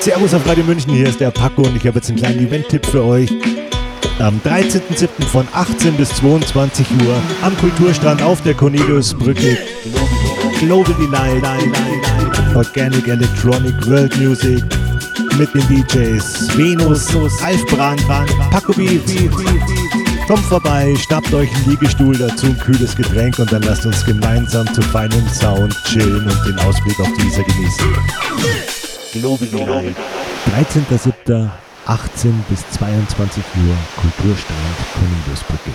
Servus auf Radio München, hier ist der Paco und ich habe jetzt einen kleinen Event-Tipp für euch. Am 13.07. von 18 bis 22 Uhr am Kulturstrand auf der Corneliusbrücke Global Delight, Organic Electronic World Music mit den DJs Venus, Alf Brand, Paco Beat. Kommt vorbei, schnappt euch einen Liegestuhl, dazu ein kühles Getränk und dann lasst uns gemeinsam zu feinem Sound chillen und den Ausblick auf dieser genießen. Delight. 13.07. 18 bis 22 Uhr Kulturstrand Corneliusbrücke.